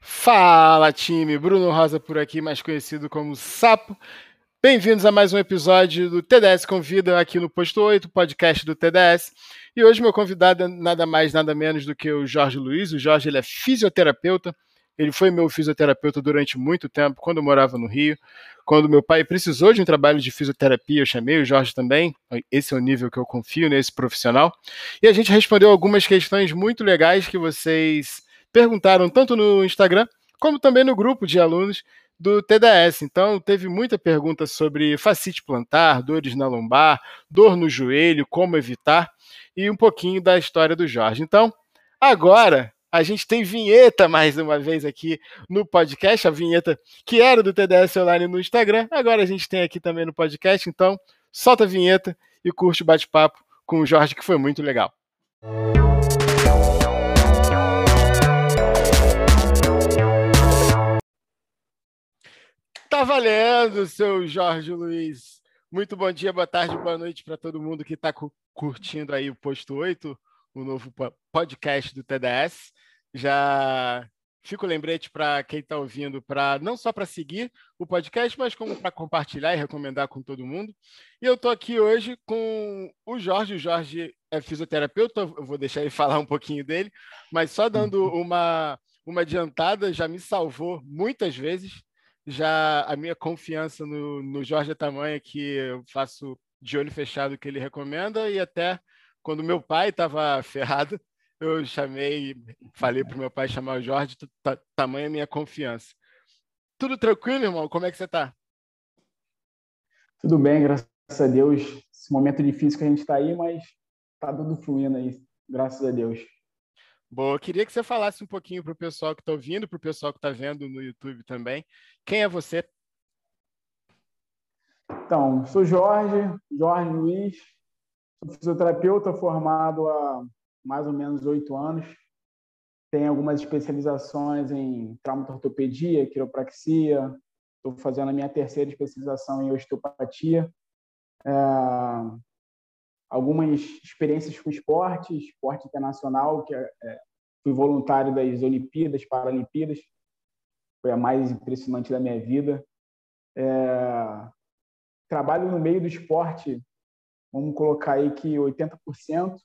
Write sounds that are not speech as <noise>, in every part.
Fala, time! Bruno Rosa por aqui, mais conhecido como Sapo. Bem-vindos a mais um episódio do TDS Convida aqui no Posto 8, podcast do TDS. E hoje meu convidado é nada mais, nada menos do que o Jorge Luiz. O Jorge ele é fisioterapeuta. Ele foi meu fisioterapeuta durante muito tempo, quando eu morava no Rio. Quando meu pai precisou de um trabalho de fisioterapia, eu chamei o Jorge também. Esse é o nível que eu confio nesse profissional. E a gente respondeu algumas questões muito legais que vocês perguntaram tanto no Instagram como também no grupo de alunos do TDS. Então, teve muita pergunta sobre facite plantar, dores na lombar, dor no joelho, como evitar e um pouquinho da história do Jorge. Então, agora a gente tem vinheta mais uma vez aqui no podcast, a vinheta que era do TDS Online no Instagram, agora a gente tem aqui também no podcast. Então, solta a vinheta e curte o bate-papo com o Jorge, que foi muito legal. Tá valendo, seu Jorge Luiz. Muito bom dia, boa tarde, boa noite para todo mundo que está curtindo aí o Posto 8, o novo podcast do TDS. Já fico lembrete para quem está ouvindo, para não só para seguir o podcast, mas como para compartilhar e recomendar com todo mundo. E eu estou aqui hoje com o Jorge. O Jorge é fisioterapeuta, eu vou deixar ele <laughs> falar um pouquinho dele, mas só dando uhum. uma, uma adiantada, já me salvou muitas vezes já a minha confiança no, no Jorge é tamanha que eu faço de olho fechado o que ele recomenda e até quando meu pai estava <laughs> ferrado, eu chamei, falei para meu pai chamar o Jorge, tamanha minha confiança. Tudo tranquilo, irmão? Como é que você está? Tudo bem, graças a Deus. Esse momento difícil que a gente está aí, mas está tudo fluindo aí, graças a Deus. Boa, eu queria que você falasse um pouquinho para o pessoal que está ouvindo, para o pessoal que está vendo no YouTube também. Quem é você? Então, sou Jorge, Jorge Luiz, sou fisioterapeuta formado há mais ou menos oito anos. Tenho algumas especializações em traumatortopedia, quiropraxia. Estou fazendo a minha terceira especialização em osteopatia. É, algumas experiências com esporte, esporte internacional, que é, é, fui voluntário das Olimpíadas, Paralimpíadas, foi a mais impressionante da minha vida. É, trabalho no meio do esporte, vamos colocar aí que 80%,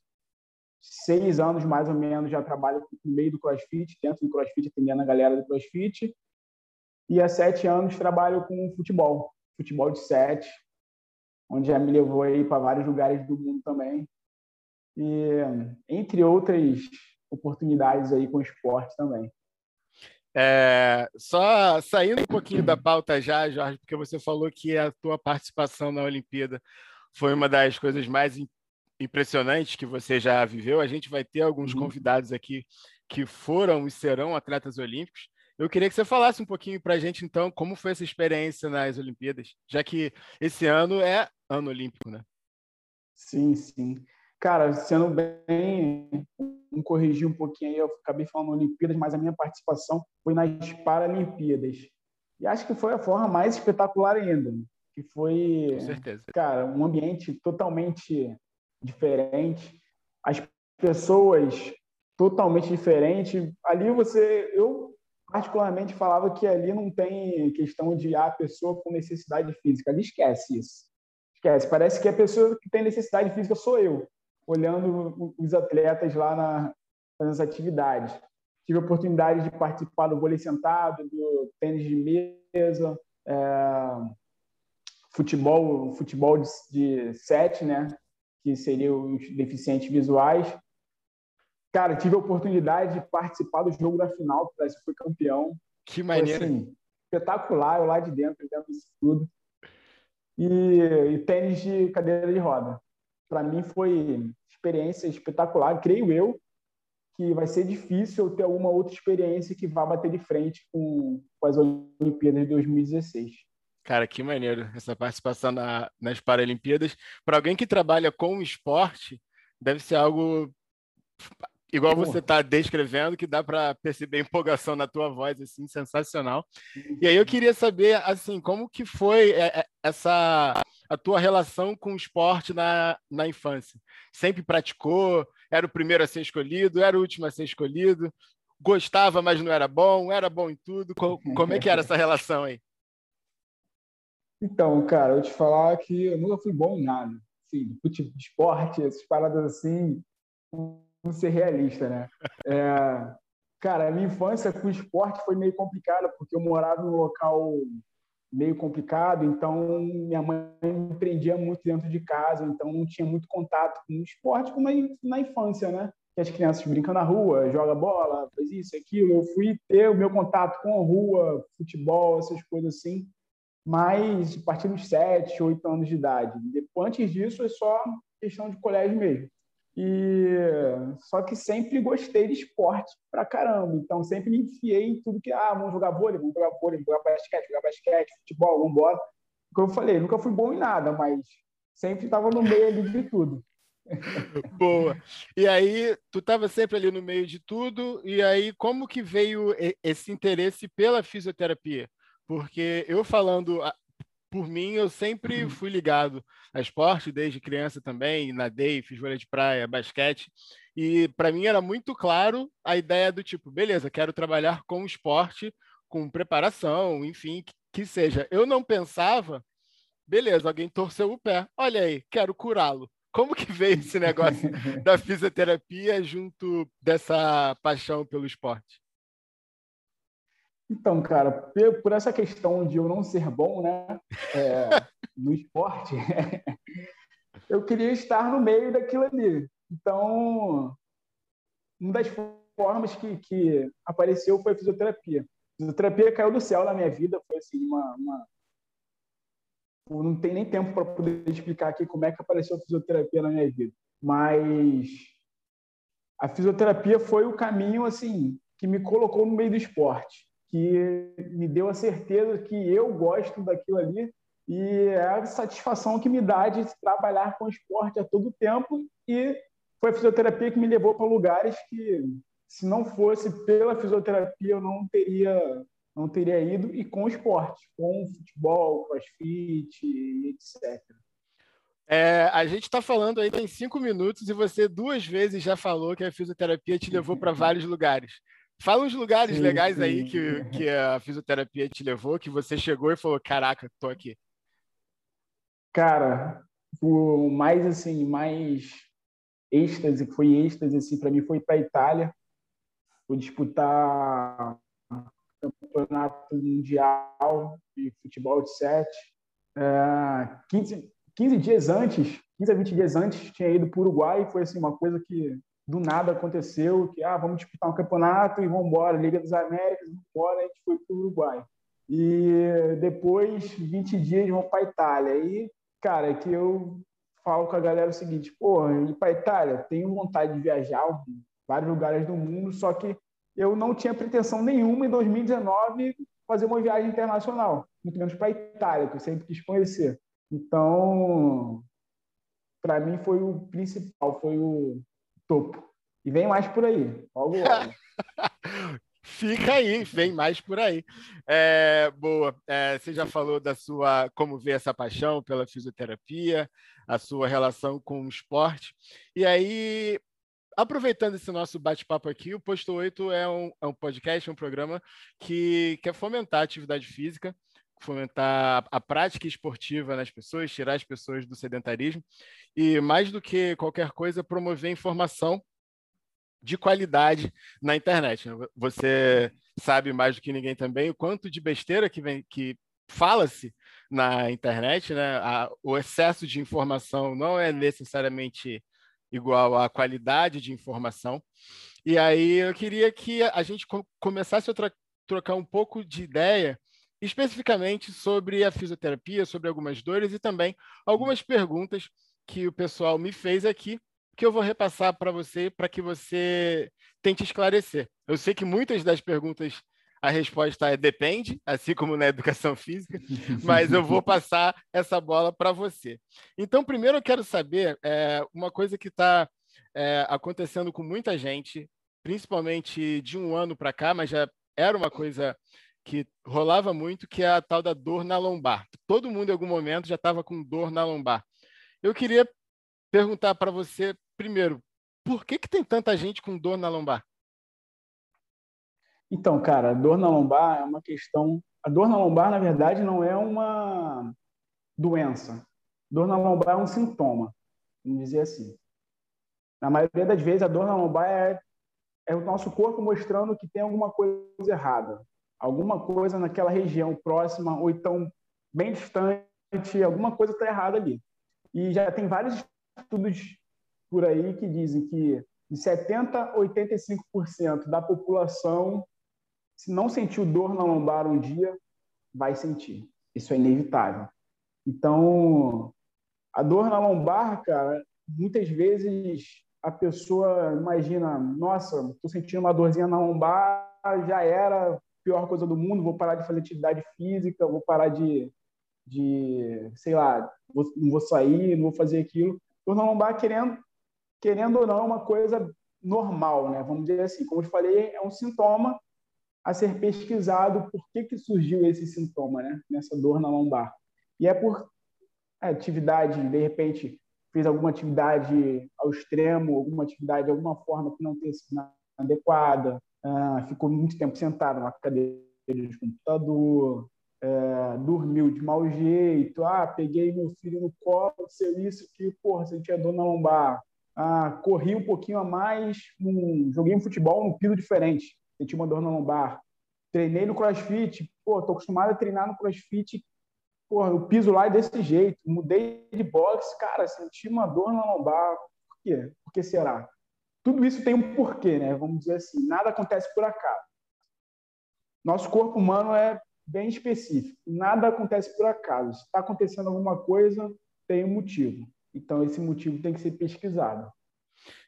seis anos mais ou menos já trabalho no meio do CrossFit, dentro do CrossFit, atendendo a galera do CrossFit, e há sete anos trabalho com futebol, futebol de sete, onde já me levou aí para vários lugares do mundo também. E entre outras oportunidades aí com esporte também. É, só saindo um pouquinho da pauta já, Jorge, porque você falou que a tua participação na Olimpíada foi uma das coisas mais impressionantes que você já viveu. A gente vai ter alguns uhum. convidados aqui que foram e serão atletas olímpicos. Eu queria que você falasse um pouquinho para a gente, então, como foi essa experiência nas Olimpíadas, já que esse ano é ano olímpico, né? Sim, sim. Cara, sendo bem, me corrigir um pouquinho aí, eu acabei falando Olimpíadas, mas a minha participação foi nas Paralimpíadas. E acho que foi a forma mais espetacular ainda, que foi, Com certeza. cara, um ambiente totalmente diferente, as pessoas totalmente diferentes. Ali você, eu particularmente falava que ali não tem questão de a ah, pessoa com necessidade física. Ali esquece isso. Esquece. Parece que a pessoa que tem necessidade física sou eu, olhando os atletas lá na, nas atividades. Tive a oportunidade de participar do vôlei sentado, do tênis de mesa, é, futebol, futebol de, de sete, né? que seriam os deficientes visuais. Cara, tive a oportunidade de participar do jogo da final, o Brasil foi campeão. Que maneiro. Assim, espetacular, eu lá de dentro, dentro disso tudo. E, e tênis de cadeira de roda. Para mim foi experiência espetacular, creio eu, que vai ser difícil eu ter alguma outra experiência que vá bater de frente com, com as Olimpíadas de 2016. Cara, que maneiro essa participação na, nas Paralimpíadas. Para alguém que trabalha com esporte, deve ser algo igual você está descrevendo, que dá para perceber empolgação na tua voz, assim, sensacional. E aí eu queria saber, assim, como que foi é, é, essa a tua relação com o esporte na, na infância? Sempre praticou? Era o primeiro a ser escolhido? Era o último a ser escolhido? gostava, mas não era bom, era bom em tudo. Como é que era essa relação aí? Então, cara, eu te falar que eu nunca fui bom em nada. Assim, de esporte, essas paradas assim, não ser realista, né? É, cara, a minha infância com esporte foi meio complicada, porque eu morava num local meio complicado, então minha mãe me prendia muito dentro de casa, então não tinha muito contato com esporte como na infância, né? As crianças brincam na rua, joga bola, faz isso, aquilo. Eu fui ter o meu contato com a rua, futebol, essas coisas assim, mas a partir dos 7, 8 anos de idade. Depois, antes disso, é só questão de colégio mesmo. E só que sempre gostei de esporte pra caramba. Então sempre me enfiei em tudo que ah, vamos jogar vôlei, vamos jogar vôlei, vamos jogar basquete, jogar basquete, futebol, vamos embora. Como eu falei, nunca fui bom em nada, mas sempre estava no meio ali de tudo. <laughs> Boa. E aí, tu estava sempre ali no meio de tudo, e aí como que veio esse interesse pela fisioterapia? Porque eu falando por mim, eu sempre uhum. fui ligado a esporte, desde criança também, nadei, fiz vôlei de praia, basquete, e para mim era muito claro a ideia do tipo, beleza, quero trabalhar com esporte, com preparação, enfim, que, que seja. Eu não pensava, beleza, alguém torceu o pé, olha aí, quero curá-lo. Como que veio esse negócio <laughs> da fisioterapia junto dessa paixão pelo esporte? Então, cara, por essa questão de eu não ser bom, né, é, <laughs> no esporte, <laughs> eu queria estar no meio daquilo ali. Então, uma das formas que, que apareceu foi a fisioterapia. A fisioterapia caiu do céu na minha vida, foi assim, uma, uma... não tem nem tempo para poder explicar aqui como é que apareceu a fisioterapia na minha vida, mas a fisioterapia foi o caminho assim que me colocou no meio do esporte que me deu a certeza que eu gosto daquilo ali e é a satisfação que me dá de trabalhar com esporte a todo tempo e foi a fisioterapia que me levou para lugares que se não fosse pela fisioterapia eu não teria não teria ido e com esporte, com futebol, crossfit, etc. É, a gente está falando aí tem cinco minutos e você duas vezes já falou que a fisioterapia te levou para vários lugares. Fala uns lugares sim, legais sim. aí que, que a fisioterapia te levou, que você chegou e falou: caraca, tô aqui. Cara, o mais assim, mais êxtase, que foi êxtase assim, para mim foi para Itália. Fui disputar campeonato mundial de futebol de sete. É, 15, 15 dias antes, 15 a 20 dias antes, tinha ido para o Uruguai. Foi assim, uma coisa que do nada aconteceu que ah, vamos disputar um campeonato e vamos embora, Liga dos Américas, vamos embora, a gente foi para o Uruguai. E depois, 20 dias, vamos para Itália. E, cara, é que eu falo com a galera o seguinte, pô, ir para Itália, tenho vontade de viajar vários lugares do mundo, só que eu não tinha pretensão nenhuma em 2019 fazer uma viagem internacional, muito menos para Itália, que eu sempre quis conhecer. Então, para mim foi o principal, foi o, topo. E vem mais por aí, logo, logo. <laughs> Fica aí, vem mais por aí. É, boa. É, você já falou da sua como vê essa paixão pela fisioterapia, a sua relação com o esporte. E aí, aproveitando esse nosso bate-papo aqui, o Posto 8 é um, é um podcast, um programa que quer fomentar a atividade física, fomentar a prática esportiva nas pessoas, tirar as pessoas do sedentarismo e, mais do que qualquer coisa, promover informação de qualidade na internet. Você sabe mais do que ninguém também o quanto de besteira que vem que fala-se na internet, né? A, o excesso de informação não é necessariamente igual à qualidade de informação. E aí eu queria que a gente começasse a trocar um pouco de ideia especificamente sobre a fisioterapia, sobre algumas dores e também algumas perguntas que o pessoal me fez aqui, que eu vou repassar para você, para que você tente esclarecer. Eu sei que muitas das perguntas a resposta é depende, assim como na educação física, <laughs> mas eu vou passar essa bola para você. Então, primeiro eu quero saber é, uma coisa que está é, acontecendo com muita gente, principalmente de um ano para cá, mas já era uma coisa que rolava muito, que é a tal da dor na lombar. Todo mundo em algum momento já estava com dor na lombar. Eu queria perguntar para você, primeiro, por que, que tem tanta gente com dor na lombar? Então, cara, a dor na lombar é uma questão. A dor na lombar, na verdade, não é uma doença. Dor na lombar é um sintoma, vamos dizer assim. Na maioria das vezes, a dor na lombar é, é o nosso corpo mostrando que tem alguma coisa errada. Alguma coisa naquela região próxima, ou então bem distante, alguma coisa está errada ali. E já tem vários estudos por aí que dizem que de 70% a 85% da população, se não sentiu dor na lombar um dia, vai sentir. Isso é inevitável. Então, a dor na lombar, cara, muitas vezes a pessoa imagina, nossa, estou sentindo uma dorzinha na lombar, já era pior coisa do mundo, vou parar de fazer atividade física, vou parar de, de sei lá, vou, não vou sair, não vou fazer aquilo. Dor na lombar, querendo, querendo ou não, é uma coisa normal, né? Vamos dizer assim, como eu falei, é um sintoma a ser pesquisado por que, que surgiu esse sintoma, né? Nessa dor na lombar. E é por atividade, de repente, fez alguma atividade ao extremo, alguma atividade de alguma forma que não tenha sido adequada, ah, ficou muito tempo sentado na cadeira de computador, é, dormiu de mau jeito, ah, peguei meu filho no colo, aconteceu isso que, porra, dor na lombar, ah, corri um pouquinho a mais, um, joguei um futebol num piso diferente, senti uma dor na lombar, treinei no crossfit, pô, tô acostumado a treinar no crossfit, pô, o piso lá é desse jeito, mudei de boxe, cara, senti uma dor na lombar, por quê? Por que será? Tudo isso tem um porquê, né? Vamos dizer assim, nada acontece por acaso. Nosso corpo humano é bem específico, nada acontece por acaso. Se está acontecendo alguma coisa, tem um motivo. Então, esse motivo tem que ser pesquisado.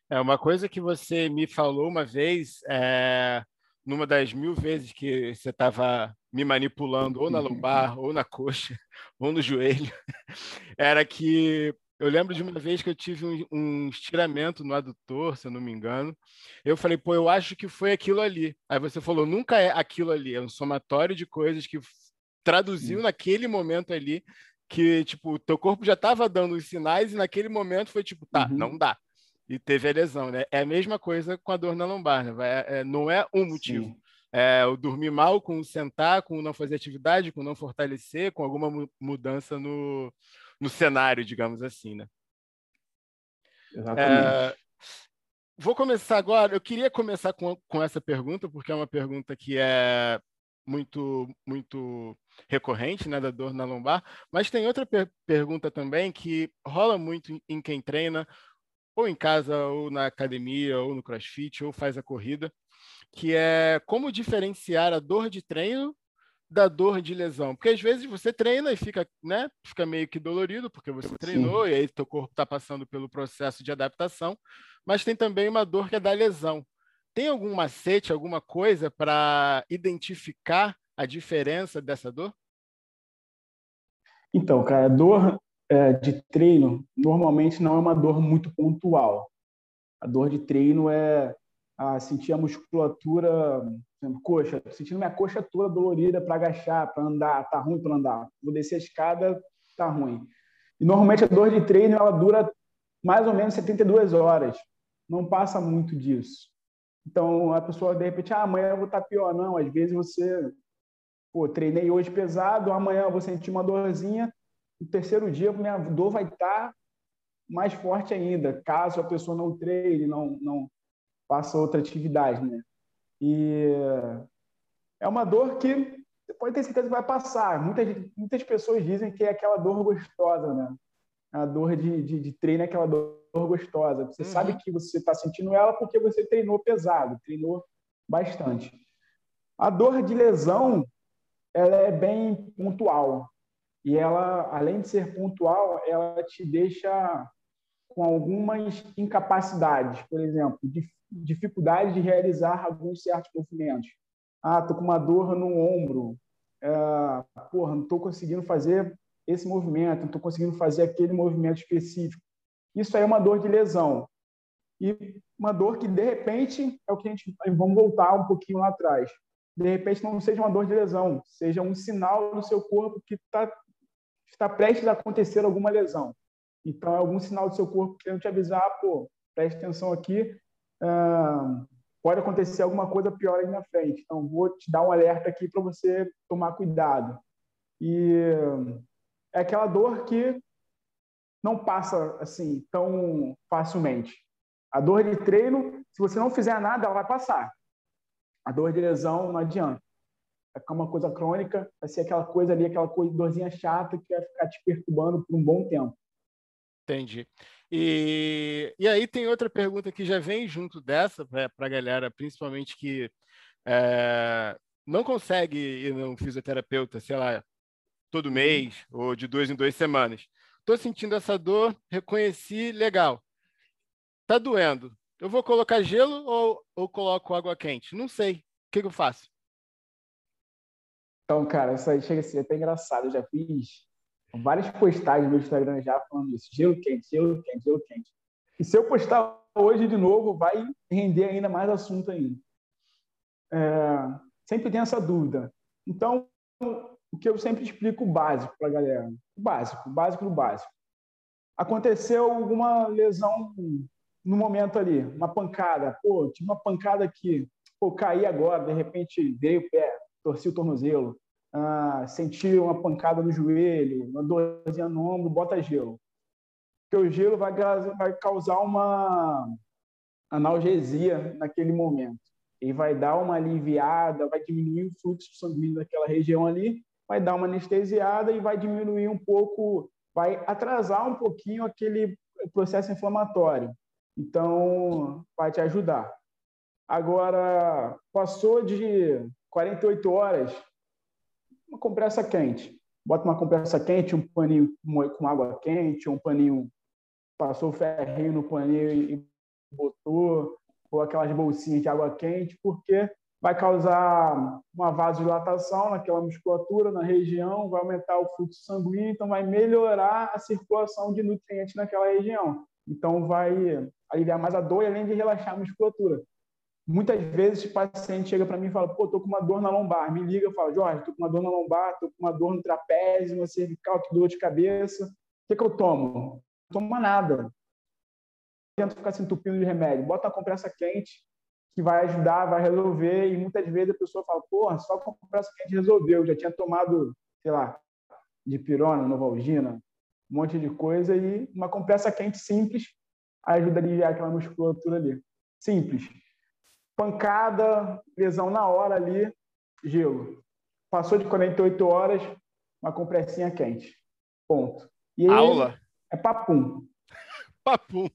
É uma coisa que você me falou uma vez, é, numa das mil vezes que você estava me manipulando, ou na lombar, ou na coxa, <laughs> ou no joelho, <laughs> era que eu lembro de uma vez que eu tive um, um, estiramento no adutor, se eu não me engano. Eu falei, pô, eu acho que foi aquilo ali. Aí você falou, nunca é aquilo ali, é um somatório de coisas que traduziu naquele momento ali que, tipo, o teu corpo já estava dando os sinais e naquele momento foi tipo, tá, uhum. não dá. E teve a lesão, né? É a mesma coisa com a dor na lombar, né? É, é, não é um motivo. Sim. É o dormir mal com o sentar, com o não fazer atividade, com o não fortalecer, com alguma mudança no, no cenário, digamos assim, né? Exatamente. É, vou começar agora. Eu queria começar com, com essa pergunta, porque é uma pergunta que é muito muito recorrente, né, da dor na lombar, mas tem outra per pergunta também que rola muito em quem treina, ou em casa, ou na academia, ou no crossfit, ou faz a corrida, que é como diferenciar a dor de treino da dor de lesão. Porque às vezes você treina e fica, né, fica meio que dolorido, porque você Sim. treinou e aí teu corpo está passando pelo processo de adaptação, mas tem também uma dor que é da lesão. Tem algum macete, alguma coisa para identificar a diferença dessa dor? Então, cara, dor é, de treino normalmente não é uma dor muito pontual. A dor de treino é a sentir a musculatura, exemplo, coxa, sentindo minha coxa toda dolorida para agachar, para andar, tá ruim para andar. Vou descer a escada, tá ruim. E normalmente a dor de treino ela dura mais ou menos 72 horas. Não passa muito disso. Então, a pessoa, de repente, ah, amanhã eu vou estar pior. Não, às vezes você, pô, treinei hoje pesado, amanhã eu vou sentir uma dorzinha, no terceiro dia minha dor vai estar mais forte ainda, caso a pessoa não treine, não, não faça outra atividade, né? E é uma dor que você pode ter certeza que vai passar. Muitas, muitas pessoas dizem que é aquela dor gostosa, né? A dor de, de, de treino é aquela dor gostosa. Você uhum. sabe que você está sentindo ela porque você treinou pesado, treinou bastante. A dor de lesão, ela é bem pontual. E ela, além de ser pontual, ela te deixa com algumas incapacidades. Por exemplo, dificuldade de realizar alguns certos movimentos. Ah, tô com uma dor no ombro. É, porra, não estou conseguindo fazer esse movimento, não estou conseguindo fazer aquele movimento específico. Isso aí é uma dor de lesão. E uma dor que, de repente, é o que a gente. Vamos voltar um pouquinho lá atrás. De repente, não seja uma dor de lesão, seja um sinal do seu corpo que tá, está prestes a acontecer alguma lesão. Então, é algum sinal do seu corpo querendo te avisar, pô, preste atenção aqui, pode acontecer alguma coisa pior aí na frente. Então, vou te dar um alerta aqui para você tomar cuidado. E é aquela dor que não passa assim tão facilmente. A dor de treino, se você não fizer nada, ela vai passar. A dor de lesão não adianta. É uma coisa crônica, vai ser aquela coisa ali, aquela dorzinha chata que vai ficar te perturbando por um bom tempo. Entendi. E, e aí tem outra pergunta que já vem junto dessa para a galera, principalmente que é, não consegue ir no fisioterapeuta, sei lá, todo uhum. mês ou de duas em duas semanas. Estou sentindo essa dor, reconheci, legal. Tá doendo. Eu vou colocar gelo ou, ou coloco água quente? Não sei. O que, que eu faço? Então, cara, isso aí chega a ser até engraçado. Eu já fiz várias postagens no Instagram já falando isso. Gelo quente, gelo quente, gelo quente. E se eu postar hoje de novo, vai render ainda mais assunto ainda. É, sempre tem essa dúvida. Então, o que eu sempre explico o básico para a galera. O básico, o básico do básico. Aconteceu alguma lesão no momento ali, uma pancada. Pô, tive uma pancada aqui. Pô, caí agora, de repente veio o pé, torci o tornozelo ah, sentir uma pancada no joelho, uma dorzinha no ombro, bota gelo. Porque o gelo vai, vai causar uma analgesia naquele momento. E vai dar uma aliviada, vai diminuir o fluxo sanguíneo daquela região ali, vai dar uma anestesiada e vai diminuir um pouco, vai atrasar um pouquinho aquele processo inflamatório. Então, vai te ajudar. Agora, passou de 48 horas, uma compressa quente. Bota uma compressa quente, um paninho com água quente, um paninho passou ferrinho no paninho e botou, ou aquelas bolsinhas de água quente, porque vai causar uma vasodilatação naquela musculatura, na região, vai aumentar o fluxo sanguíneo, então vai melhorar a circulação de nutrientes naquela região. Então vai aliviar mais a dor e além de relaxar a musculatura. Muitas vezes o paciente chega para mim e fala: pô, tô com uma dor na lombar. Me liga fala: Jorge, tô com uma dor na lombar, tô com uma dor no trapézio, na cervical, tô com dor de cabeça. O que, que eu tomo? Não toma nada. Tento ficar se entupindo de remédio. Bota uma compressa quente que vai ajudar, vai resolver. E muitas vezes a pessoa fala: porra, só com compressa quente resolveu. Eu já tinha tomado, sei lá, de pirona, novalgina, um monte de coisa. E uma compressa quente simples ajuda a aliviar aquela musculatura ali. Simples pancada, lesão na hora ali, gelo. Passou de 48 horas, uma compressinha quente. Ponto. E aí, Aula? É papum. <laughs> papum.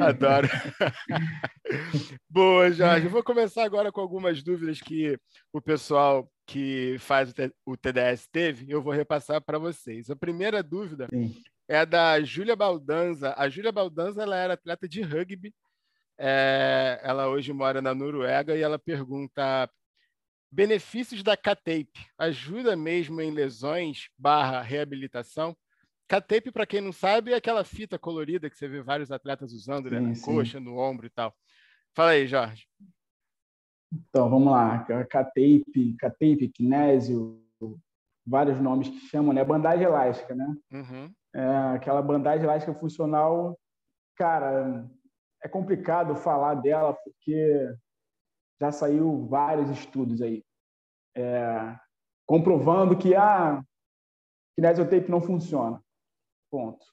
Adoro. <laughs> Boa, Jorge. Eu vou começar agora com algumas dúvidas que o pessoal que faz o TDS teve, eu vou repassar para vocês. A primeira dúvida Sim. é a da Júlia Baldanza. A Júlia Baldanza ela era atleta de rugby é, ela hoje mora na Noruega e ela pergunta benefícios da K-tape. Ajuda mesmo em lesões barra reabilitação? K-tape, para quem não sabe, é aquela fita colorida que você vê vários atletas usando né, sim, na sim. coxa, no ombro e tal. Fala aí, Jorge. Então, vamos lá. K-tape, K-tape, kinésio, vários nomes que chamam, né? Bandagem elástica, né? Uhum. É, aquela bandagem elástica funcional, cara, é complicado falar dela porque já saiu vários estudos aí é, comprovando que a kinesiotape não funciona. Ponto.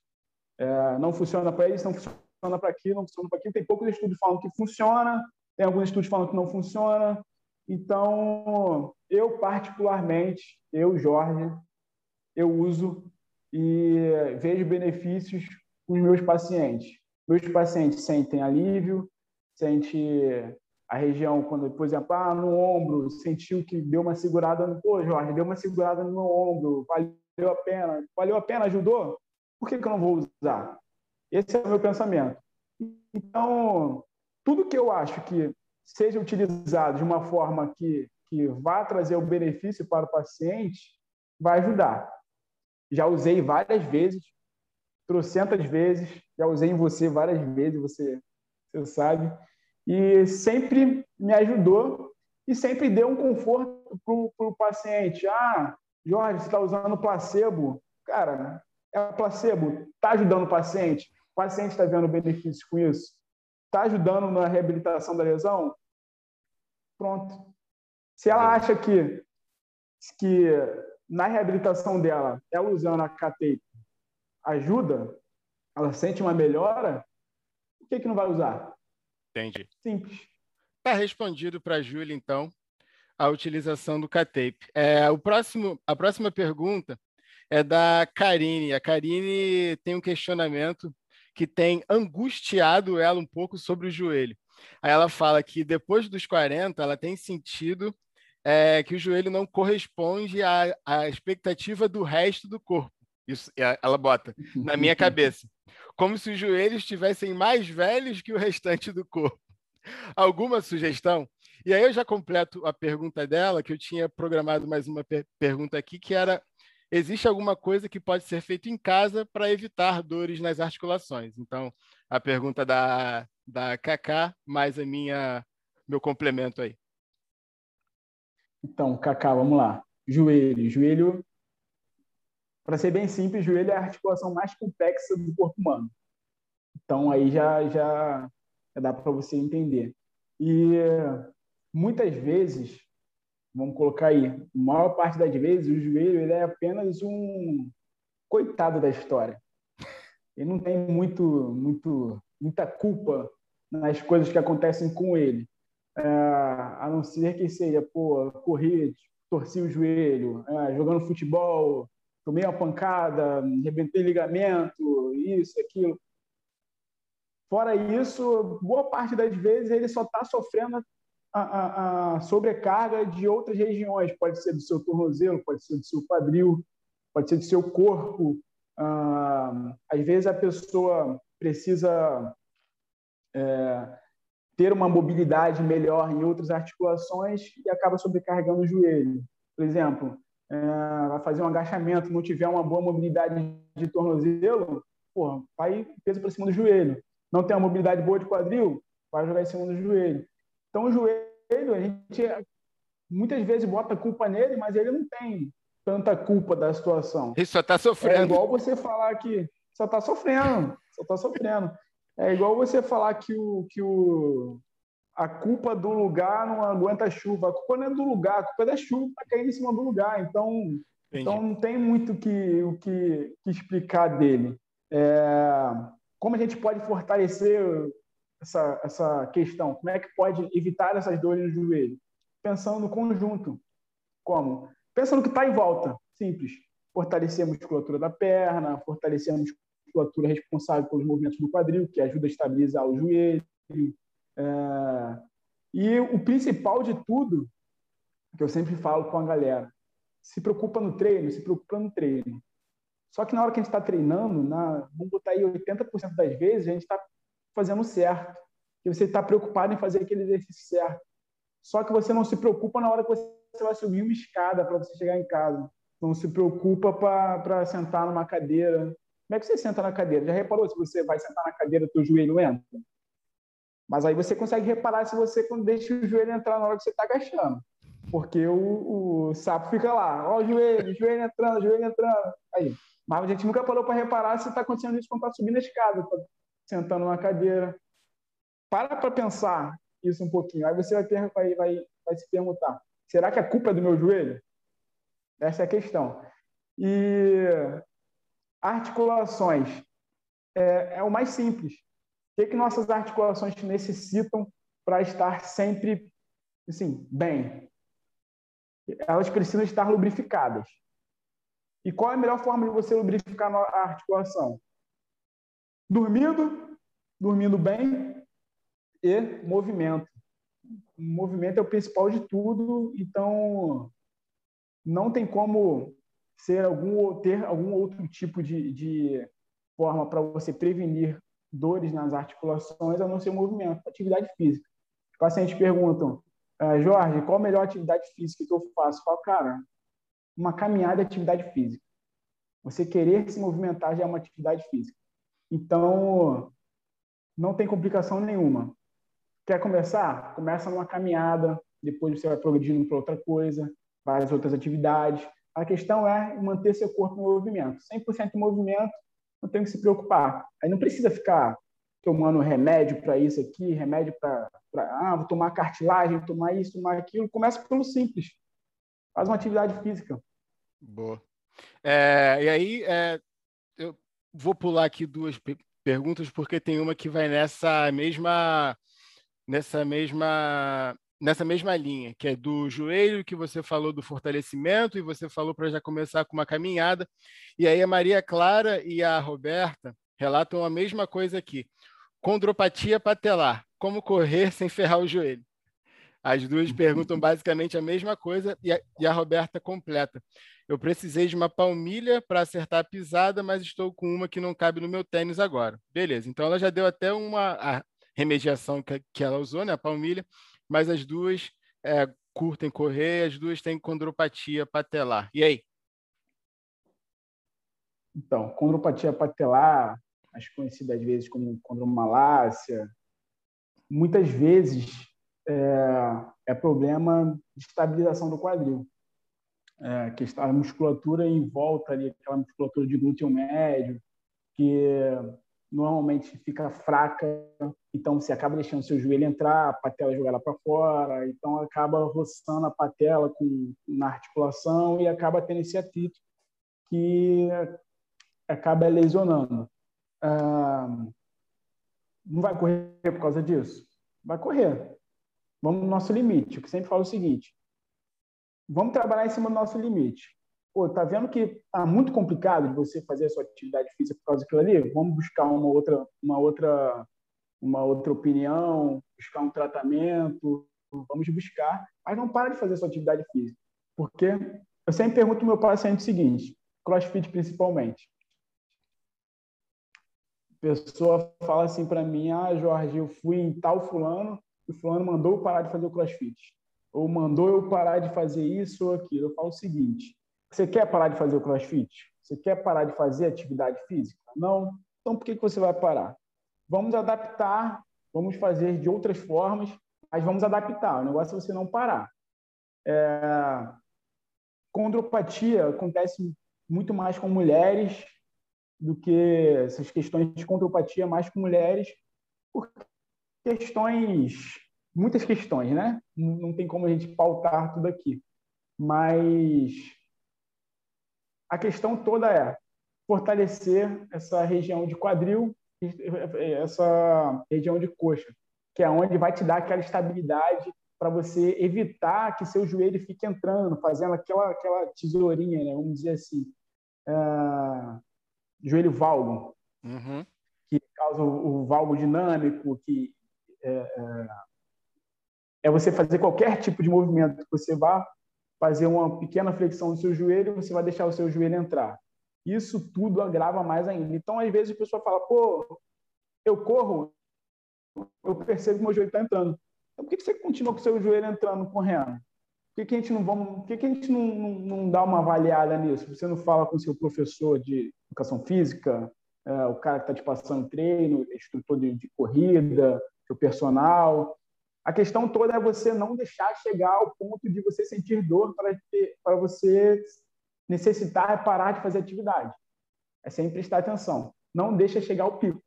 É, não funciona para isso, não funciona para aquilo, não funciona para aquilo. Tem poucos estudos falando que funciona, tem alguns estudos falando que não funciona. Então, eu particularmente, eu, Jorge, eu uso e vejo benefícios com os meus pacientes. Meus pacientes sentem alívio, sente a região, quando, por exemplo, ah, no ombro, sentiu que deu uma segurada no. Pô, Jorge, deu uma segurada no meu ombro, valeu a pena. Valeu a pena, ajudou? Por que, que eu não vou usar? Esse é o meu pensamento. Então, tudo que eu acho que seja utilizado de uma forma que, que vá trazer o benefício para o paciente, vai ajudar. Já usei várias vezes, trocentas vezes, já usei em você várias vezes, você, você sabe, e sempre me ajudou e sempre deu um conforto para o paciente. Ah, Jorge, você está usando placebo. Cara, é placebo, está ajudando o paciente, o paciente está vendo benefícios com isso, está ajudando na reabilitação da lesão. Pronto. Se ela acha que, que na reabilitação dela, ela usando a K-tape ajuda, ela sente uma melhora, por que, que não vai usar? Entendi. Simples. Está respondido para a Júlia, então, a utilização do K-tape. É, o próximo, a próxima pergunta é da Karine. A Karine tem um questionamento que tem angustiado ela um pouco sobre o joelho. Aí ela fala que depois dos 40, ela tem sentido é, que o joelho não corresponde à, à expectativa do resto do corpo. Isso, ela bota na minha <laughs> cabeça. Como se os joelhos estivessem mais velhos que o restante do corpo. Alguma sugestão? E aí eu já completo a pergunta dela, que eu tinha programado mais uma per pergunta aqui, que era: existe alguma coisa que pode ser feita em casa para evitar dores nas articulações? Então, a pergunta da, da Kaká, mais a minha meu complemento aí. Então, Kaká, vamos lá. Joelho. Joelho, para ser bem simples, joelho é a articulação mais complexa do corpo humano. Então, aí já, já, já dá para você entender. E muitas vezes, vamos colocar aí, a maior parte das vezes, o joelho ele é apenas um coitado da história. Ele não tem muito, muito, muita culpa nas coisas que acontecem com ele. É, a não ser que seja, pô, correr, torci o joelho, é, jogando futebol, tomei uma pancada, rebentei ligamento, isso, aquilo. Fora isso, boa parte das vezes ele só está sofrendo a, a, a, sobrecarga de outras regiões. Pode ser do seu tornozelo, pode ser do seu quadril, pode ser do seu corpo. Ah, às vezes a pessoa precisa é, ter uma mobilidade melhor em outras articulações e acaba sobrecarregando o joelho. Por exemplo, vai fazer um agachamento, não tiver uma boa mobilidade de tornozelo, porra, vai peso para cima do joelho. Não tem uma mobilidade boa de quadril, vai jogar em cima do joelho. Então, o joelho, a gente muitas vezes bota culpa nele, mas ele não tem tanta culpa da situação. Ele só está sofrendo. É igual você falar que só está sofrendo, só está sofrendo. É igual você falar que o, que o, a culpa do lugar não aguenta chuva. A culpa não é do lugar, a culpa é da chuva que está caindo em cima do lugar. Então, então não tem muito que, o que, que explicar dele. É, como a gente pode fortalecer essa, essa questão? Como é que pode evitar essas dores no joelho? Pensando no conjunto. Como? Pensando que está em volta. Simples. Fortalecer a musculatura da perna, fortalecer a musculatura responsável pelos movimentos do quadril, que ajuda a estabilizar o joelho. É... E o principal de tudo, que eu sempre falo com a galera, se preocupa no treino, se preocupa no treino. Só que na hora que a gente está treinando, na, vamos botar aí 80% das vezes, a gente está fazendo certo. E você está preocupado em fazer aquele exercício certo. Só que você não se preocupa na hora que você vai subir uma escada para você chegar em casa. Não se preocupa para sentar numa cadeira. Como é que você senta na cadeira? Já reparou se você vai sentar na cadeira, teu joelho entra? Mas aí você consegue reparar se você deixa o joelho entrar na hora que você está agachando. Porque o, o, sapo fica lá, ó, o joelho, joelho entrando, joelho entrando. Aí. Mas a gente nunca parou para reparar se está acontecendo isso quando está subindo a escada, tá sentando na cadeira. Para para pensar isso um pouquinho. Aí você vai, vai, vai, vai se perguntar: será que a culpa é do meu joelho? Essa é a questão. E articulações é, é o mais simples. O que, que nossas articulações necessitam para estar sempre assim, bem? Elas precisam estar lubrificadas. E qual é a melhor forma de você lubrificar a articulação? Dormindo, dormindo bem e movimento. O movimento é o principal de tudo, então não tem como ser algum ter algum outro tipo de, de forma para você prevenir dores nas articulações a não ser movimento, atividade física. Os pacientes perguntam, ah, Jorge, qual a melhor atividade física que eu faço? Eu falo, cara, uma caminhada é atividade física. Você querer se movimentar já é uma atividade física. Então, não tem complicação nenhuma. Quer começar? Começa numa caminhada, depois você vai progredindo para outra coisa, várias outras atividades. A questão é manter seu corpo em movimento. 100% em movimento, não tem que se preocupar. Aí não precisa ficar tomando remédio para isso aqui, remédio para. Ah, vou tomar cartilagem, tomar isso, tomar aquilo. Começa pelo simples. Faz uma atividade física. Boa. É, e aí, é, eu vou pular aqui duas perguntas, porque tem uma que vai nessa mesma. Nessa mesma nessa mesma linha, que é do joelho, que você falou do fortalecimento, e você falou para já começar com uma caminhada. E aí a Maria Clara e a Roberta relatam a mesma coisa aqui. Condropatia patelar, como correr sem ferrar o joelho? As duas perguntam <laughs> basicamente a mesma coisa e a, e a Roberta completa. Eu precisei de uma palmilha para acertar a pisada, mas estou com uma que não cabe no meu tênis agora. Beleza, então ela já deu até uma remediação que, que ela usou, né, a palmilha, mas as duas é, curtem correr, as duas têm condropatia patelar. E aí? Então, condropatia patelar, mais conhecida às vezes como condromalácia, muitas vezes é, é problema de estabilização do quadril. É, que a musculatura em volta ali, aquela musculatura de glúteo médio, que normalmente fica fraca, então você acaba deixando seu joelho entrar, a patela jogar para fora, então acaba roçando a patela com, na articulação e acaba tendo esse atrito que acaba lesionando. Ah, não vai correr por causa disso? Vai correr. Vamos no nosso limite. Eu sempre falo o seguinte: vamos trabalhar em cima do nosso limite pô, tá vendo que tá muito complicado de você fazer a sua atividade física por causa daquilo ali? Vamos buscar uma outra, uma outra, uma outra opinião, buscar um tratamento, vamos buscar, mas não para de fazer a sua atividade física, porque eu sempre pergunto ao meu paciente o seguinte, CrossFit principalmente. A pessoa fala assim para mim, ah, Jorge, eu fui em tal fulano, e o fulano mandou eu parar de fazer o CrossFit, ou mandou eu parar de fazer isso ou aquilo. Eu falo o seguinte, você quer parar de fazer o crossfit? Você quer parar de fazer atividade física? Não? Então, por que, que você vai parar? Vamos adaptar, vamos fazer de outras formas, mas vamos adaptar. O negócio é você não parar. É... Condropatia acontece muito mais com mulheres do que essas questões de condropatia mais com mulheres por questões, muitas questões, né? Não tem como a gente pautar tudo aqui. Mas a questão toda é fortalecer essa região de quadril, essa região de coxa, que é onde vai te dar aquela estabilidade para você evitar que seu joelho fique entrando, fazendo aquela, aquela tesourinha, né? vamos dizer assim, uh, joelho valgo, uhum. que causa o, o valgo dinâmico, que é, é, é, você fazer qualquer tipo de movimento que você vá fazer uma pequena flexão no seu joelho, você vai deixar o seu joelho entrar. Isso tudo agrava mais ainda. Então, às vezes, a pessoa fala, pô, eu corro, eu percebo que meu joelho está entrando. Então, por que você continua com o seu joelho entrando, correndo? Por que, que a gente não vamos, por que, que a gente não, não, não, dá uma avaliada nisso? Você não fala com o seu professor de educação física, é, o cara que está te passando treino, instrutor de, de corrida, seu personal, a questão toda é você não deixar chegar ao ponto de você sentir dor para, você necessitar parar de fazer atividade. É sempre prestar atenção. Não deixa chegar ao pico.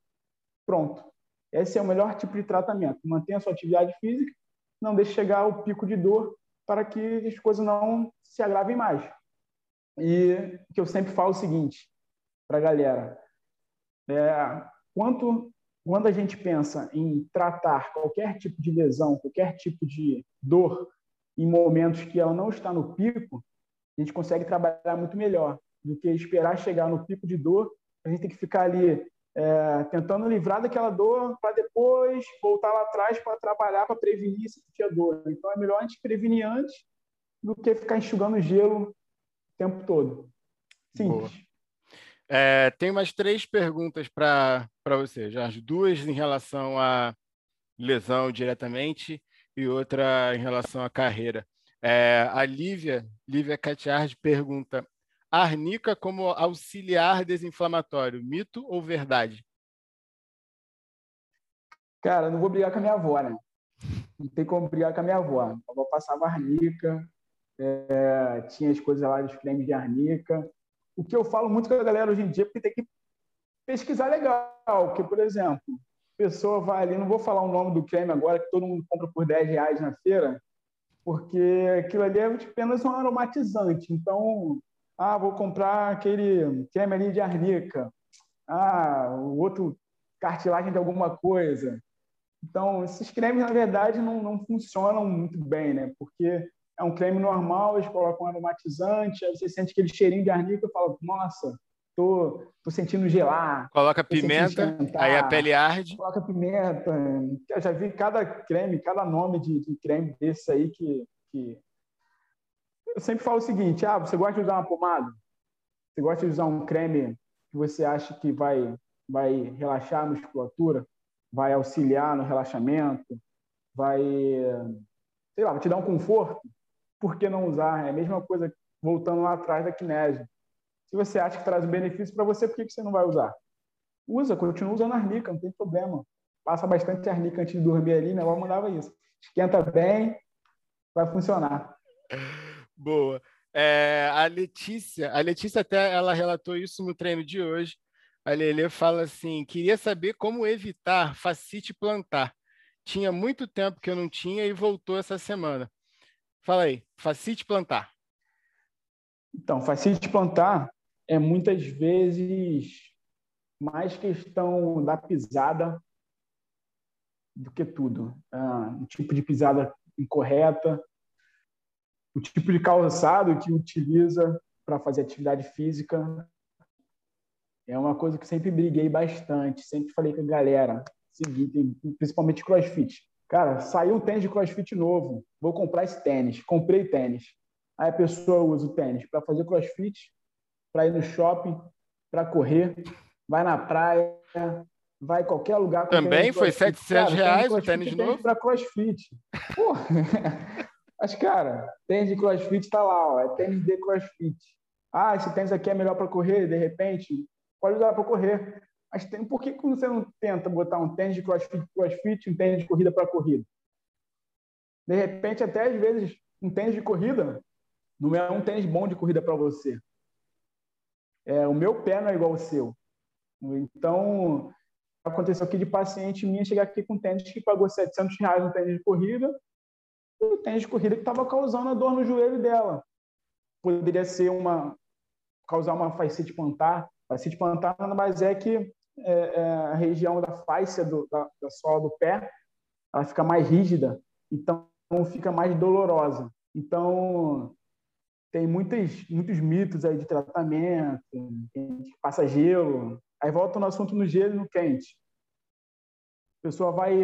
Pronto. Esse é o melhor tipo de tratamento. Mantenha a sua atividade física, não deixe chegar ao pico de dor para que as coisas não se agravem mais. E que eu sempre falo o seguinte para a galera: é, quanto quando a gente pensa em tratar qualquer tipo de lesão, qualquer tipo de dor, em momentos que ela não está no pico, a gente consegue trabalhar muito melhor do que esperar chegar no pico de dor. A gente tem que ficar ali é, tentando livrar daquela dor para depois voltar lá atrás para trabalhar, para prevenir se tinha dor. Então é melhor a gente prevenir antes do que ficar enxugando gelo o tempo todo. Simples. Boa. É, tem umas três perguntas para você, Jorge. Duas em relação à lesão diretamente e outra em relação à carreira. É, a Lívia, Lívia Catiard pergunta: arnica como auxiliar desinflamatório, mito ou verdade? Cara, não vou brigar com a minha avó, né? Não tem como brigar com a minha avó. A avó passava arnica, é, tinha as coisas lá dos cremes de arnica o que eu falo muito com a galera hoje em dia, porque tem que pesquisar legal. Porque, por exemplo, pessoa vai ali, não vou falar o nome do creme agora, que todo mundo compra por 10 reais na feira, porque aquilo ali é apenas um aromatizante. Então, ah, vou comprar aquele creme ali de arnica. Ah, o outro cartilagem de alguma coisa. Então, esses cremes, na verdade, não, não funcionam muito bem, né? Porque é um creme normal, eles colocam um aromatizante, aí você sente aquele cheirinho de arnica e fala, nossa, tô, tô sentindo gelar. Coloca pimenta, aí a pele arde. Coloca pimenta. Eu já vi cada creme, cada nome de, de creme desse aí que, que... Eu sempre falo o seguinte, ah, você gosta de usar uma pomada? Você gosta de usar um creme que você acha que vai, vai relaxar a musculatura? Vai auxiliar no relaxamento? Vai, sei lá, vai te dar um conforto? Por que não usar? É a mesma coisa voltando lá atrás da kinésio se você acha que traz um benefício para você, por que, que você não vai usar? Usa, continua usando arnica, não tem problema. Passa bastante arnica antes de dormir ali, minha avó mandava isso. Esquenta bem, vai funcionar. Boa. É, a Letícia, a Letícia até ela relatou isso no treino de hoje. A Lele fala assim: queria saber como evitar facite plantar. Tinha muito tempo que eu não tinha e voltou essa semana. Fala aí, facite plantar. Então, facite plantar é muitas vezes mais questão da pisada do que tudo. Ah, o tipo de pisada incorreta, o tipo de calçado que utiliza para fazer atividade física. É uma coisa que sempre briguei bastante, sempre falei com a galera, seguinte, principalmente crossfit. Cara, saiu um tênis de crossfit novo, vou comprar esse tênis. Comprei tênis. Aí a pessoa usa o tênis para fazer crossfit, para ir no shopping, para correr, vai na praia, vai qualquer lugar. Também foi 700 reais o tênis novo? Para crossfit. Pô, <laughs> mas, cara, tênis de crossfit está lá, ó, é tênis de crossfit. Ah, esse tênis aqui é melhor para correr, de repente, pode usar para correr. Mas tem, por que você não tenta botar um tênis de crossfit crossfit um tênis de corrida para corrida? De repente, até às vezes, um tênis de corrida não é um tênis bom de corrida para você é, o meu pé não é igual ao seu. Então, aconteceu aqui de paciente minha chegar aqui com tênis que pagou 700 reais no tênis de corrida, e o tênis de corrida que estava causando a dor no joelho dela. Poderia ser uma causar uma fascite plantar. Fascite plantar nada mais é que é, é, a região da fáscia do, da, da sola do pé ela fica mais rígida, então fica mais dolorosa. Então, tem muitos, muitos mitos aí de tratamento, passa gelo. Aí volta no assunto no gelo e no quente. A pessoa vai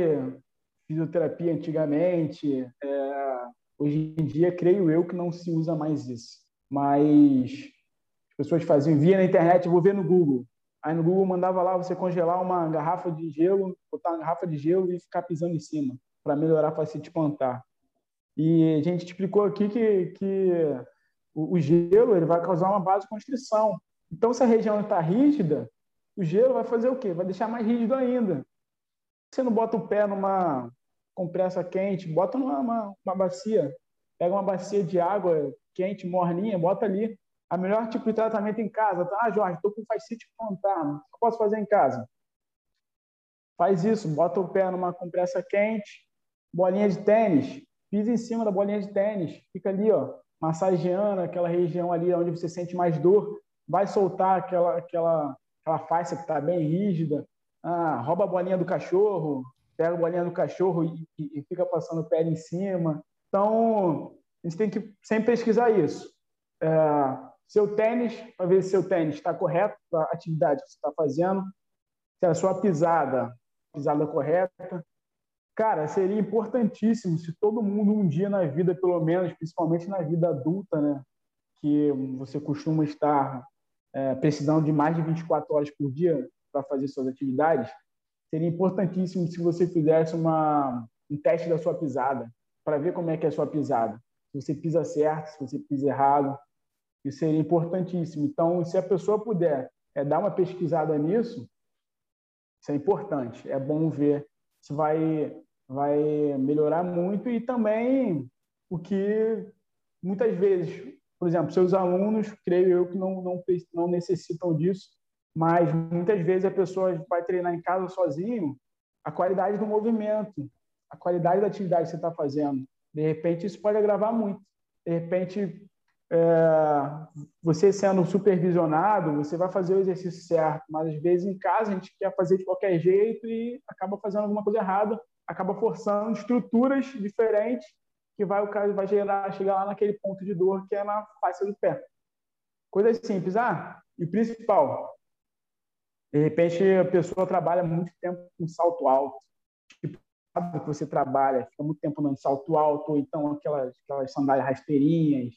fisioterapia antigamente, é, hoje em dia, creio eu que não se usa mais isso. Mas as pessoas faziam, via na internet, vou ver no Google. Aí no Google mandava lá você congelar uma garrafa de gelo, botar uma garrafa de gelo e ficar pisando em cima, para melhorar a facite plantar. E a gente explicou aqui que, que o, gelo ele vai causar uma vasoconstrição. Então, se a região está rígida, o gelo vai fazer o quê? Vai deixar mais rígido ainda. Você não bota o pé numa compressa quente, bota numa uma, uma bacia, pega uma bacia de água quente, morninha, bota ali. A melhor tipo de tratamento em casa. Tá? Ah, Jorge, estou com fascite plantar, o que eu posso fazer em casa? Faz isso, bota o pé numa compressa quente, bolinha de tênis, pisa em cima da bolinha de tênis, fica ali, ó, massageando aquela região ali onde você sente mais dor, vai soltar aquela, aquela, aquela face que está bem rígida, ah, rouba a bolinha do cachorro, pega a bolinha do cachorro e, e, e fica passando o pé em cima. Então, a gente tem que sempre pesquisar isso. É, seu tênis, para ver se seu tênis está correto para a atividade que você está fazendo, se a sua pisada, pisada correta, Cara, seria importantíssimo se todo mundo um dia na vida, pelo menos, principalmente na vida adulta, né, que você costuma estar é, precisando de mais de 24 horas por dia para fazer suas atividades, seria importantíssimo se você fizesse uma, um teste da sua pisada, para ver como é que é a sua pisada. Se você pisa certo, se você pisa errado, isso seria importantíssimo. Então, se a pessoa puder é, dar uma pesquisada nisso, isso é importante. É bom ver isso vai, vai melhorar muito e também o que muitas vezes, por exemplo, seus alunos, creio eu que não, não, não necessitam disso, mas muitas vezes a pessoa vai treinar em casa sozinho a qualidade do movimento, a qualidade da atividade que você está fazendo. De repente, isso pode agravar muito. De repente, é, você sendo supervisionado, você vai fazer o exercício certo, mas às vezes em casa a gente quer fazer de qualquer jeito e acaba fazendo alguma coisa errada, acaba forçando estruturas diferentes que vai o cara vai gerar, chegar lá naquele ponto de dor que é na face do pé. Coisas simples. Ah, e principal, de repente a pessoa trabalha muito tempo com salto alto. Tipo, que você trabalha, fica muito tempo de salto alto, ou então aquelas, aquelas sandálias rasteirinhas.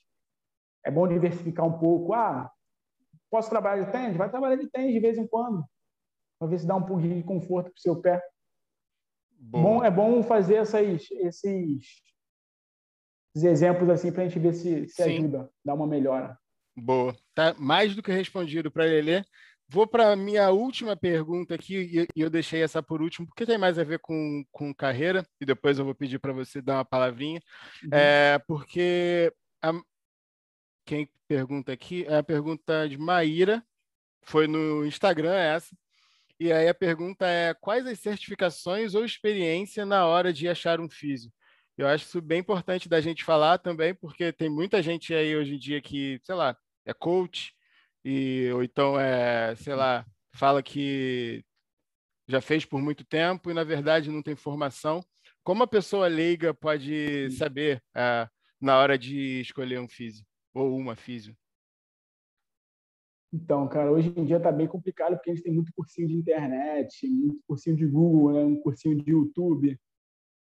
É bom diversificar um pouco. Ah, posso trabalhar de tênis? Vai trabalhar de tênis de vez em quando, para ver se dá um pouquinho de conforto para o seu pé. Bom. bom. é bom fazer essas, esses, exemplos assim para a gente ver se, se ajuda, dá uma melhora. Boa. Tá mais do que respondido para Lelê. Vou para a minha última pergunta aqui, e eu deixei essa por último, porque tem mais a ver com, com carreira, e depois eu vou pedir para você dar uma palavrinha. Uhum. É, porque a, quem pergunta aqui é a pergunta de Maíra, foi no Instagram essa. E aí a pergunta é: quais as certificações ou experiência na hora de achar um físico? Eu acho isso bem importante da gente falar também, porque tem muita gente aí hoje em dia que, sei lá, é coach, e, ou então, é, sei lá, fala que já fez por muito tempo e, na verdade, não tem formação. Como a pessoa leiga pode saber é, na hora de escolher um físico ou uma físico? Então, cara, hoje em dia está bem complicado porque a gente tem muito cursinho de internet, muito cursinho de Google, né? um cursinho de YouTube.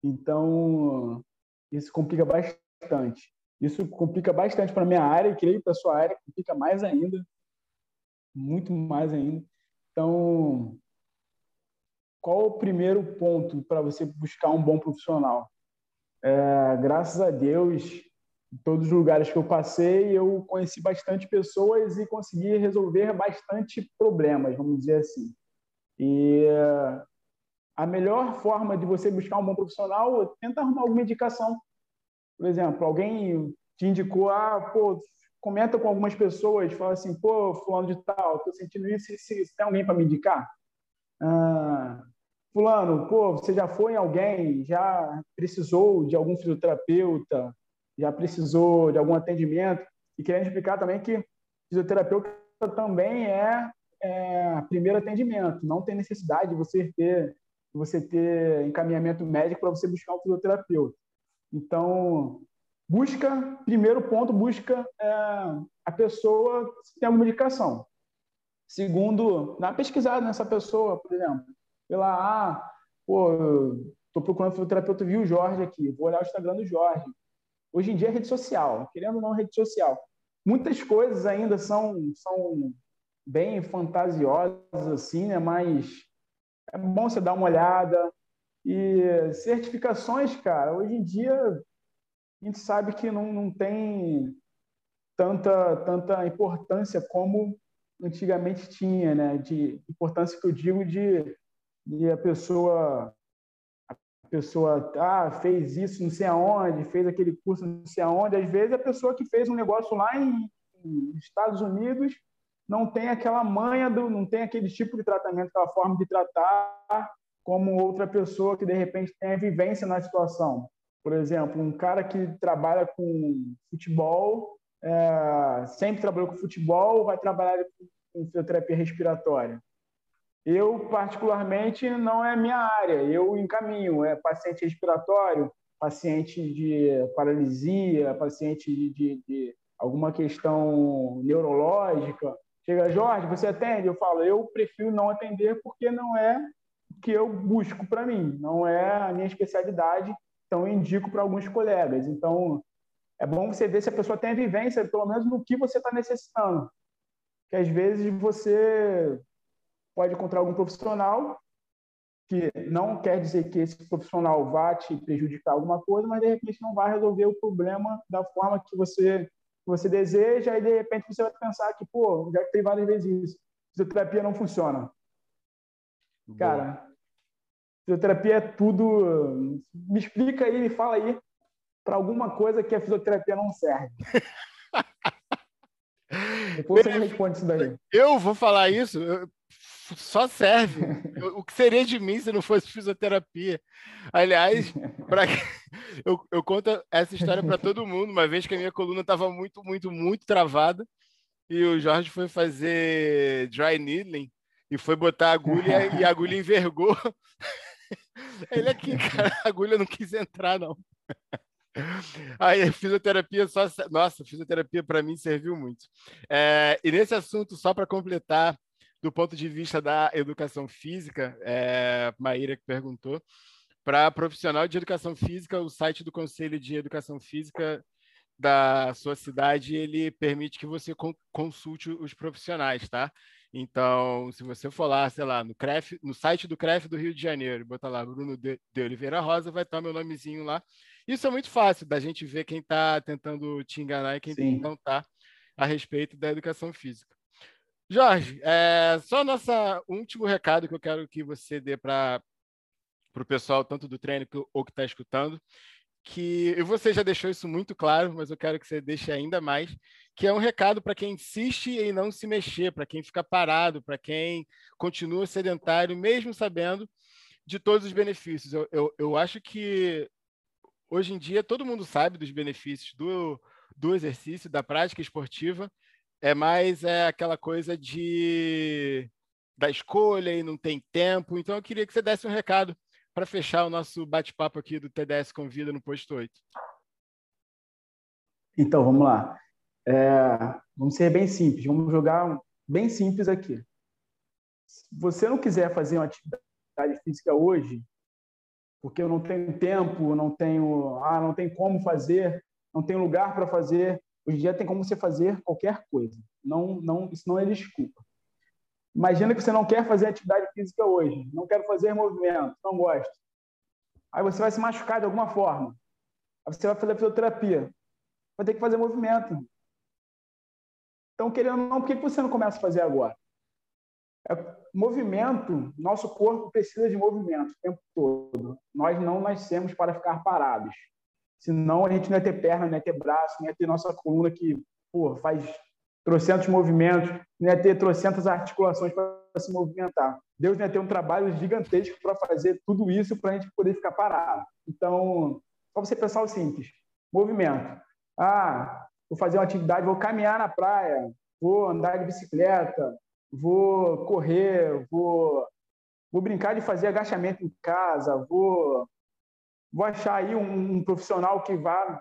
Então, isso complica bastante. Isso complica bastante para minha área, e creio para sua área, complica mais ainda. Muito mais ainda. Então, qual o primeiro ponto para você buscar um bom profissional? É, graças a Deus, em todos os lugares que eu passei, eu conheci bastante pessoas e consegui resolver bastante problemas, vamos dizer assim. E a melhor forma de você buscar um bom profissional é tentar arrumar alguma indicação. Por exemplo, alguém te indicou, ah, pô, comenta com algumas pessoas, fala assim, pô, fulano de tal, tô sentindo isso, se tem alguém para me indicar? Ah, fulano, pô, você já foi em alguém, já precisou de algum fisioterapeuta, já precisou de algum atendimento? E querendo explicar também que fisioterapeuta também é, é primeiro atendimento, não tem necessidade de você ter você ter encaminhamento médico para você buscar um fisioterapeuta. Então, busca, primeiro ponto, busca é, a pessoa se tem alguma indicação. Segundo, dá uma pesquisada nessa pessoa, por exemplo. Pela, ah, pô, estou procurando fisioterapeuta, vi o Jorge aqui, vou olhar o Instagram do Jorge. Hoje em dia é rede social, querendo ou não, rede social. Muitas coisas ainda são, são bem fantasiosas, assim, né? mas é bom você dar uma olhada. E certificações, cara, hoje em dia a gente sabe que não, não tem tanta, tanta importância como antigamente tinha, né? De importância que eu digo de, de a pessoa pessoa ah, fez isso não sei aonde, fez aquele curso não sei aonde. Às vezes a pessoa que fez um negócio lá em, Estados Unidos não tem aquela manha, do, não tem aquele tipo de tratamento, aquela forma de tratar como outra pessoa que de repente tem a vivência na situação. Por exemplo, um cara que trabalha com futebol, é, sempre trabalhou com futebol, vai trabalhar com fisioterapia respiratória. Eu, particularmente, não é minha área. Eu encaminho. É paciente respiratório, paciente de paralisia, paciente de, de, de alguma questão neurológica. Chega, Jorge, você atende? Eu falo, eu prefiro não atender porque não é o que eu busco para mim, não é a minha especialidade então, eu indico para alguns colegas. Então, é bom você ver se a pessoa tem a vivência, pelo menos no que você está necessitando. Que às vezes você pode encontrar algum profissional que não quer dizer que esse profissional vá te prejudicar alguma coisa, mas de repente não vai resolver o problema da forma que você que você deseja, e de repente você vai pensar que, pô, já tem várias vezes isso, fisioterapia não funciona. Boa. Cara, Fisioterapia é tudo. Me explica aí, me fala aí para alguma coisa que a fisioterapia não serve. <laughs> Depois você me responde isso daí. Eu vou falar isso. Só serve. o que seria de mim se não fosse fisioterapia? Aliás, pra... <laughs> eu, eu conto essa história para todo mundo, uma vez que a minha coluna estava muito, muito, muito travada e o Jorge foi fazer dry needling e foi botar a agulha e a agulha envergou. <laughs> Ele aqui, cara, a agulha não quis entrar, não. Aí, fisioterapia só. Nossa, fisioterapia para mim serviu muito. É, e nesse assunto, só para completar, do ponto de vista da educação física, é, Maíra que perguntou, para profissional de educação física, o site do Conselho de Educação Física da sua cidade, ele permite que você consulte os profissionais, tá? Então, se você for lá, sei lá, no, CREF, no site do CREF do Rio de Janeiro, botar lá Bruno de, de Oliveira Rosa, vai estar meu nomezinho lá. Isso é muito fácil da gente ver quem está tentando te enganar e quem Sim. não está a respeito da educação física. Jorge, é, só nosso último recado que eu quero que você dê para o pessoal, tanto do treino ou que está escutando, que você já deixou isso muito claro, mas eu quero que você deixe ainda mais, que é um recado para quem insiste em não se mexer, para quem fica parado, para quem continua sedentário, mesmo sabendo de todos os benefícios. Eu, eu, eu acho que hoje em dia todo mundo sabe dos benefícios do, do exercício, da prática esportiva, é mais é aquela coisa de da escolha e não tem tempo. Então eu queria que você desse um recado para fechar o nosso bate-papo aqui do TDS Convida no Posto 8. Então, vamos lá. É, vamos ser bem simples, vamos jogar bem simples aqui. Se você não quiser fazer uma atividade física hoje, porque eu não tenho tempo, não tenho, ah, não tem como fazer, não tenho lugar para fazer. Hoje em dia tem como você fazer qualquer coisa. Não, não, isso não é desculpa. Imagina que você não quer fazer atividade física hoje, não quero fazer movimento, não gosto. Aí você vai se machucar de alguma forma. Aí você vai fazer fisioterapia. Vai ter que fazer movimento. Então, querendo ou não, por que você não começa a fazer agora? É, movimento, nosso corpo precisa de movimento o tempo todo. Nós não nascemos para ficar parados. Senão a gente não ia ter perna, não ia ter braço, não ia ter nossa coluna que pô, faz trocentos movimentos, não ia ter trocentas articulações para se movimentar. Deus ia ter um trabalho gigantesco para fazer tudo isso para a gente poder ficar parado. Então, só você pensar o simples: movimento. Ah, vou fazer uma atividade, vou caminhar na praia, vou andar de bicicleta, vou correr, vou, vou brincar de fazer agachamento em casa, vou, vou achar aí um, um profissional que vá,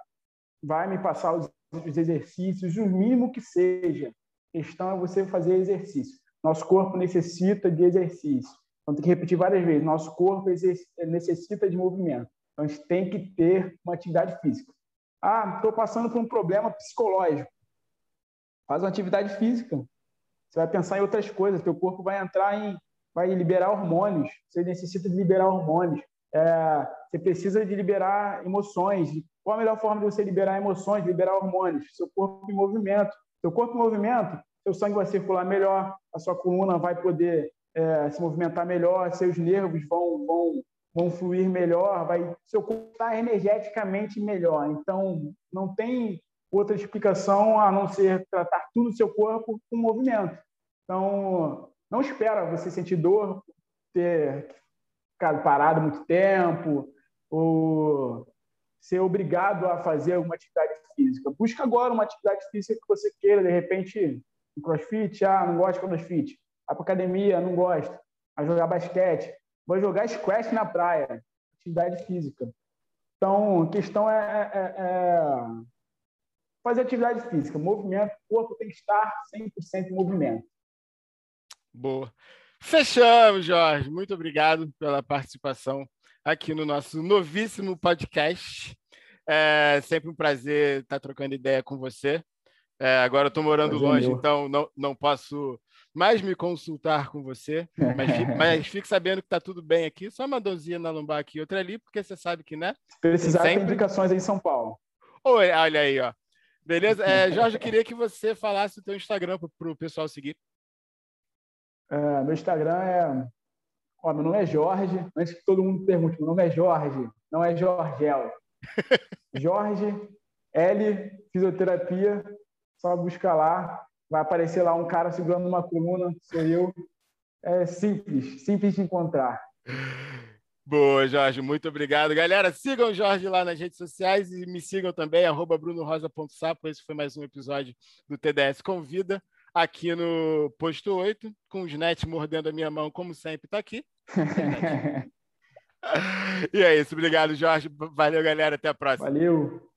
vai me passar os, os exercícios, o mínimo que seja. A questão é você fazer exercício. Nosso corpo necessita de exercício. Então, tem que repetir várias vezes. Nosso corpo necessita de movimento. Então, a gente tem que ter uma atividade física. Ah, estou passando por um problema psicológico. Faz uma atividade física. Você vai pensar em outras coisas, teu corpo vai entrar em, vai liberar hormônios. Você necessita de liberar hormônios. É, você precisa de liberar emoções. Qual a melhor forma de você liberar emoções, liberar hormônios? Seu corpo em movimento. Seu corpo em movimento, seu sangue vai circular melhor, a sua coluna vai poder é, se movimentar melhor, seus nervos vão, vão, vão fluir melhor, vai, seu corpo está energeticamente melhor. Então, não tem outra explicação a não ser tratar tudo o seu corpo com movimento. Então, não espera você sentir dor, ter ficado parado muito tempo, ou ser obrigado a fazer alguma atividade física. Busca agora uma atividade física que você queira, de repente, um crossfit, ah, não gosto de crossfit. Para academia, não gosto. Vai jogar basquete. Vai jogar squash na praia, atividade física. Então, a questão é, é, é fazer atividade física, movimento, o corpo tem que estar 100% em movimento. Boa. Fechamos, Jorge. Muito obrigado pela participação aqui no nosso novíssimo podcast. É sempre um prazer estar trocando ideia com você. É, agora eu estou morando longe, então não, não posso mais me consultar com você, mas, fique, <laughs> mas fique sabendo que está tudo bem aqui. Só uma donzinha na lombar aqui, outra ali, porque você sabe que, né? Precisar, sempre... tem indicações aí em São Paulo. Oi, olha aí, ó. Beleza? É, <laughs> Jorge, eu queria que você falasse o teu Instagram para o pessoal seguir. É, meu Instagram é. Ó, meu nome é Jorge. Antes que todo mundo pergunte, meu nome é Jorge, não é Jorgel. <laughs> Jorge L Fisioterapia. Só busca lá. Vai aparecer lá um cara segurando uma coluna, sou eu. É simples, simples de encontrar. Boa, Jorge, muito obrigado. Galera, sigam o Jorge lá nas redes sociais e me sigam também, arroba brunorosa.sapo. Esse foi mais um episódio do TDS Convida, aqui no Posto 8, com os Net mordendo a minha mão, como sempre, está aqui. <laughs> e é isso, obrigado, Jorge. Valeu, galera, até a próxima. Valeu.